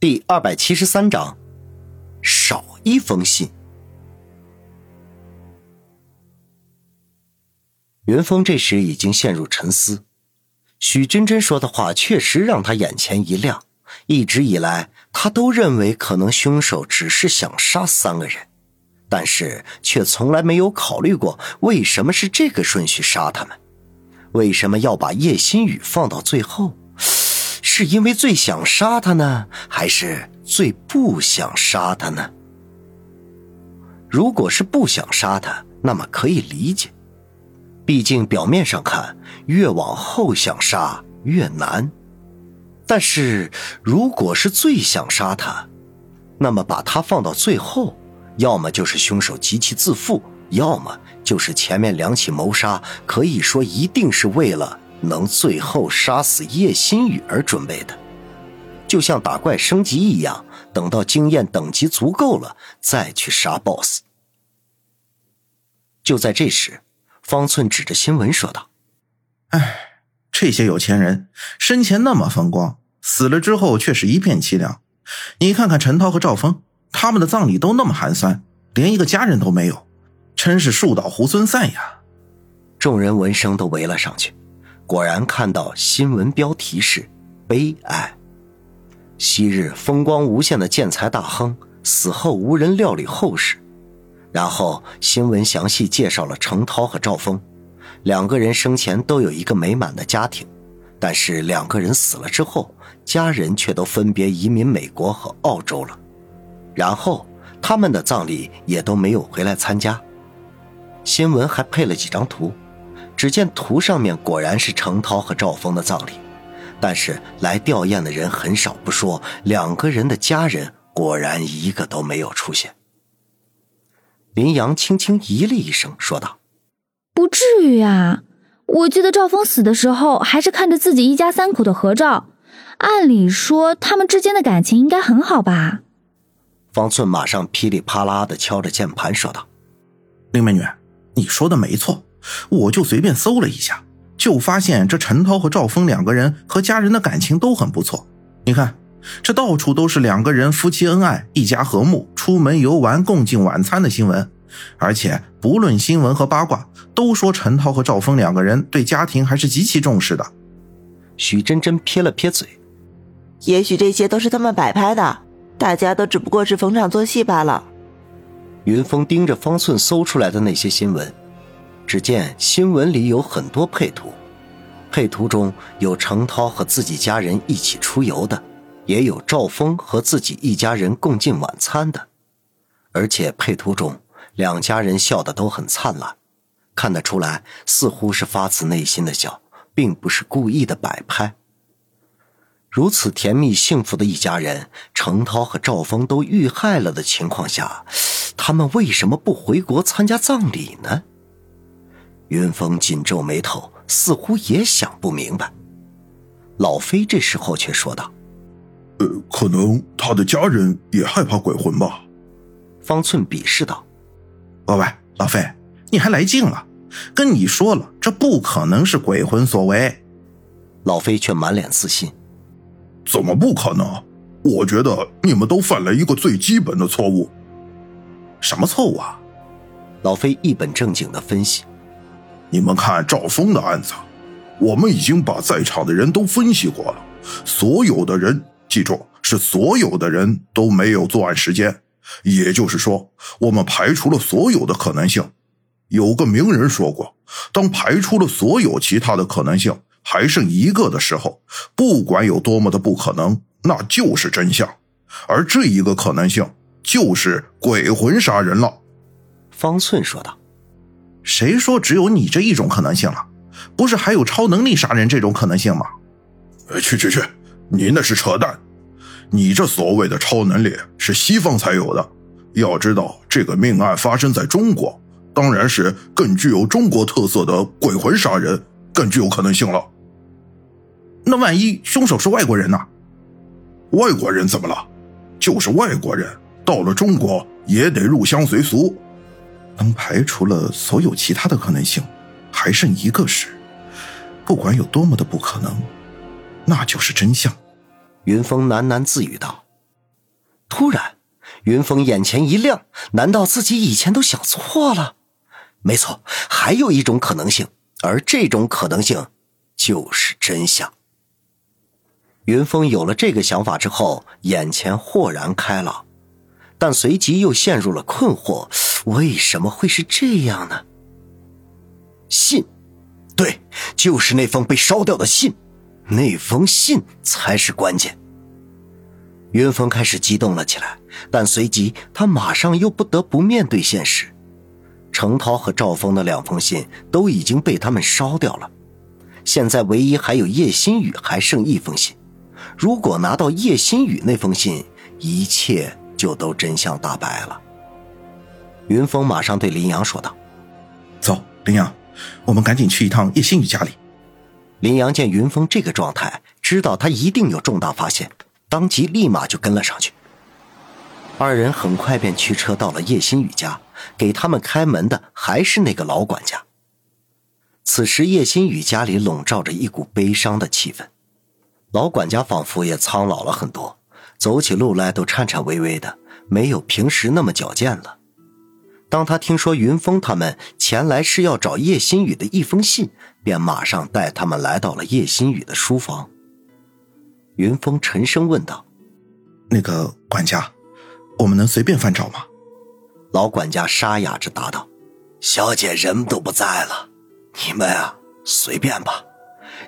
第二百七十三章，少一封信。云峰这时已经陷入沉思。许真真说的话确实让他眼前一亮。一直以来，他都认为可能凶手只是想杀三个人，但是却从来没有考虑过为什么是这个顺序杀他们，为什么要把叶心雨放到最后。是因为最想杀他呢，还是最不想杀他呢？如果是不想杀他，那么可以理解，毕竟表面上看，越往后想杀越难。但是如果是最想杀他，那么把他放到最后，要么就是凶手极其自负，要么就是前面两起谋杀，可以说一定是为了。能最后杀死叶心雨而准备的，就像打怪升级一样，等到经验等级足够了再去杀 BOSS。就在这时，方寸指着新闻说道：“哎，这些有钱人生前那么风光，死了之后却是一片凄凉。你看看陈涛和赵峰，他们的葬礼都那么寒酸，连一个家人都没有，真是树倒猢狲散呀！”众人闻声都围了上去。果然看到新闻标题是“悲哀”。昔日风光无限的建材大亨死后无人料理后事。然后新闻详细介绍了程涛和赵峰，两个人生前都有一个美满的家庭，但是两个人死了之后，家人却都分别移民美国和澳洲了。然后他们的葬礼也都没有回来参加。新闻还配了几张图。只见图上面果然是程涛和赵峰的葬礼，但是来吊唁的人很少不说，两个人的家人果然一个都没有出现。林阳轻轻咦了一声，说道：“不至于啊，我记得赵峰死的时候还是看着自己一家三口的合照，按理说他们之间的感情应该很好吧？”方寸马上噼里啪啦的敲着键盘，说道：“林美女，你说的没错。”我就随便搜了一下，就发现这陈涛和赵峰两个人和家人的感情都很不错。你看，这到处都是两个人夫妻恩爱、一家和睦、出门游玩、共进晚餐的新闻。而且不论新闻和八卦，都说陈涛和赵峰两个人对家庭还是极其重视的。许真真撇了撇嘴，也许这些都是他们摆拍的，大家都只不过是逢场作戏罢了。云峰盯着方寸搜出来的那些新闻。只见新闻里有很多配图，配图中有程涛和自己家人一起出游的，也有赵峰和自己一家人共进晚餐的，而且配图中两家人笑得都很灿烂，看得出来似乎是发自内心的笑，并不是故意的摆拍。如此甜蜜幸福的一家人，程涛和赵峰都遇害了的情况下，他们为什么不回国参加葬礼呢？云峰紧皱眉头，似乎也想不明白。老飞这时候却说道：“呃，可能他的家人也害怕鬼魂吧。”方寸鄙视道：“喂喂，老飞，你还来劲了？跟你说了，这不可能是鬼魂所为。”老飞却满脸自信：“怎么不可能？我觉得你们都犯了一个最基本的错误。什么错误啊？”老飞一本正经的分析。你们看赵峰的案子，我们已经把在场的人都分析过了，所有的人，记住是所有的人都没有作案时间，也就是说，我们排除了所有的可能性。有个名人说过，当排除了所有其他的可能性，还剩一个的时候，不管有多么的不可能，那就是真相。而这一个可能性就是鬼魂杀人了。方寸说道。谁说只有你这一种可能性了？不是还有超能力杀人这种可能性吗？去去去，你那是扯淡！你这所谓的超能力是西方才有的。要知道，这个命案发生在中国，当然是更具有中国特色的鬼魂杀人更具有可能性了。那万一凶手是外国人呢？外国人怎么了？就是外国人，到了中国也得入乡随俗。当排除了所有其他的可能性，还剩一个时，不管有多么的不可能，那就是真相。云峰喃喃自语道：“突然，云峰眼前一亮，难道自己以前都想错了？没错，还有一种可能性，而这种可能性就是真相。云峰有了这个想法之后，眼前豁然开朗，但随即又陷入了困惑：为什么会是这样呢？信，对，就是那封被烧掉的信，那封信才是关键。云峰开始激动了起来，但随即他马上又不得不面对现实：程涛和赵峰的两封信都已经被他们烧掉了，现在唯一还有叶新宇还剩一封信。如果拿到叶新宇那封信，一切就都真相大白了。云峰马上对林阳说道：“走，林阳，我们赶紧去一趟叶新宇家里。”林阳见云峰这个状态，知道他一定有重大发现。当即立马就跟了上去。二人很快便驱车到了叶新宇家，给他们开门的还是那个老管家。此时叶新宇家里笼罩着一股悲伤的气氛，老管家仿佛也苍老了很多，走起路来都颤颤巍巍的，没有平时那么矫健了。当他听说云峰他们前来是要找叶新宇的一封信，便马上带他们来到了叶新宇的书房。云峰沉声问道：“那个管家，我们能随便翻找吗？”老管家沙哑着答道：“小姐人都不在了，你们啊随便吧，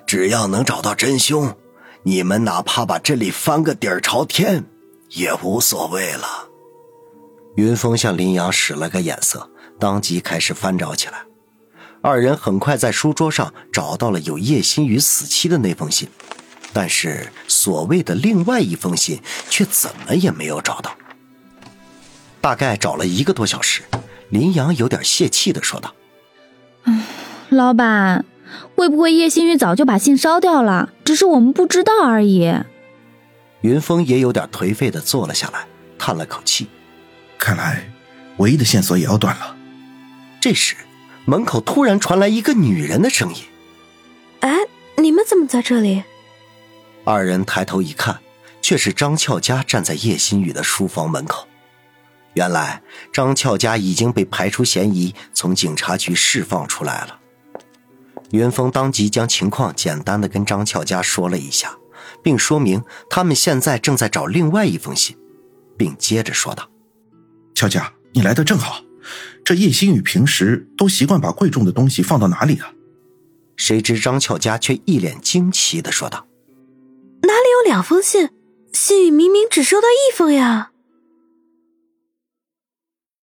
只要能找到真凶，你们哪怕把这里翻个底儿朝天也无所谓了。”云峰向林阳使了个眼色，当即开始翻找起来。二人很快在书桌上找到了有叶心雨死期的那封信。但是所谓的另外一封信却怎么也没有找到。大概找了一个多小时，林阳有点泄气的说道：“唉，老板，会不会叶新宇早就把信烧掉了？只是我们不知道而已。”云峰也有点颓废的坐了下来，叹了口气：“看来唯一的线索也要断了。”这时，门口突然传来一个女人的声音：“哎，你们怎么在这里？”二人抬头一看，却是张俏佳站在叶新宇的书房门口。原来张俏佳已经被排除嫌疑，从警察局释放出来了。云峰当即将情况简单的跟张俏佳说了一下，并说明他们现在正在找另外一封信，并接着说道：“俏佳，你来的正好。这叶星宇平时都习惯把贵重的东西放到哪里啊？”谁知张俏佳却一脸惊奇的说道。哪里有两封信？信宇明明只收到一封呀！